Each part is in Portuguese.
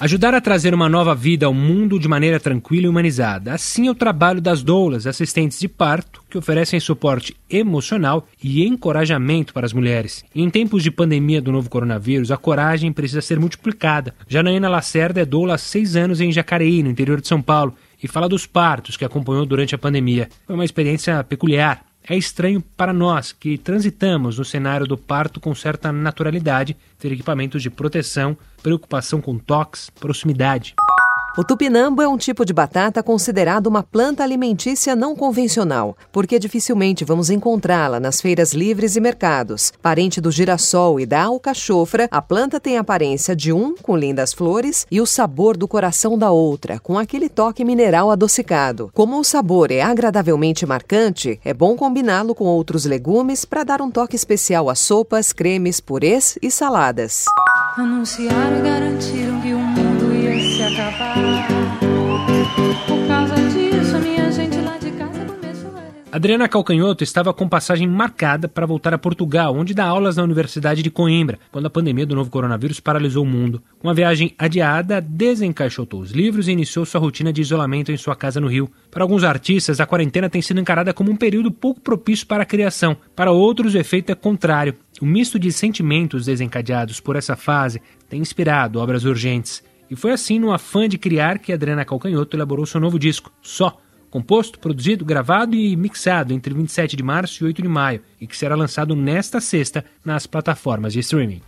Ajudar a trazer uma nova vida ao mundo de maneira tranquila e humanizada. Assim é o trabalho das doulas, assistentes de parto, que oferecem suporte emocional e encorajamento para as mulheres. Em tempos de pandemia do novo coronavírus, a coragem precisa ser multiplicada. Janaína Lacerda é doula há seis anos em Jacareí, no interior de São Paulo, e fala dos partos que acompanhou durante a pandemia. Foi uma experiência peculiar. É estranho para nós que transitamos no cenário do parto com certa naturalidade ter equipamentos de proteção, preocupação com toques, proximidade. O tupinambo é um tipo de batata considerado uma planta alimentícia não convencional, porque dificilmente vamos encontrá-la nas feiras livres e mercados. Parente do girassol e da alcachofra, a planta tem a aparência de um, com lindas flores, e o sabor do coração da outra, com aquele toque mineral adocicado. Como o sabor é agradavelmente marcante, é bom combiná-lo com outros legumes para dar um toque especial a sopas, cremes, purês e saladas. Anunciaram e garantiram que Adriana Calcanhoto estava com passagem marcada para voltar a Portugal, onde dá aulas na Universidade de Coimbra, quando a pandemia do novo coronavírus paralisou o mundo. Com a viagem adiada, desencaixotou os livros e iniciou sua rotina de isolamento em sua casa no Rio. Para alguns artistas, a quarentena tem sido encarada como um período pouco propício para a criação. Para outros, o efeito é contrário. O misto de sentimentos desencadeados por essa fase tem inspirado obras urgentes. E foi assim, no afã de criar, que Adriana Calcanhoto elaborou seu novo disco, Só, composto, produzido, gravado e mixado entre 27 de março e 8 de maio, e que será lançado nesta sexta nas plataformas de streaming.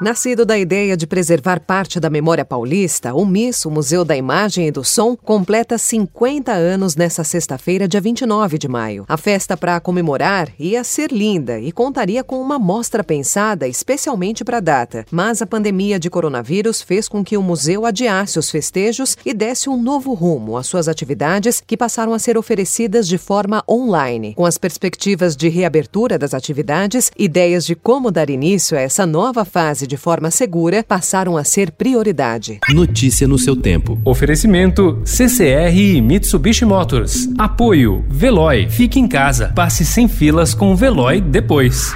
Nascido da ideia de preservar parte da memória paulista, o MIS, o Museu da Imagem e do Som, completa 50 anos nesta sexta-feira, dia 29 de maio. A festa para comemorar ia ser linda e contaria com uma mostra pensada especialmente para a data, mas a pandemia de coronavírus fez com que o museu adiasse os festejos e desse um novo rumo às suas atividades que passaram a ser oferecidas de forma online. Com as perspectivas de reabertura das atividades, ideias de como dar início a essa nova fase de forma segura passaram a ser prioridade. Notícia no seu tempo. Oferecimento CCR e Mitsubishi Motors. Apoio Veloy. Fique em casa. Passe sem filas com o Veloy depois.